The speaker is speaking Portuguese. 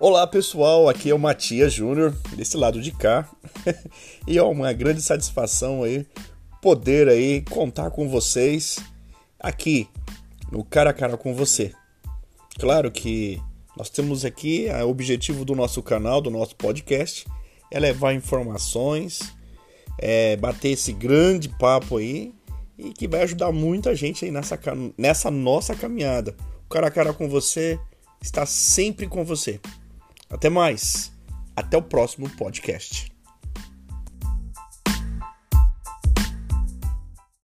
Olá pessoal, aqui é o Matias Júnior, desse lado de cá. e é uma grande satisfação aí poder aí contar com vocês aqui no Cara a Cara com você. Claro que nós temos aqui o objetivo do nosso canal, do nosso podcast, é levar informações, é bater esse grande papo aí e que vai ajudar muita gente aí nessa, nessa nossa caminhada. O Cara a Cara com você está sempre com você. Até mais. Até o próximo podcast.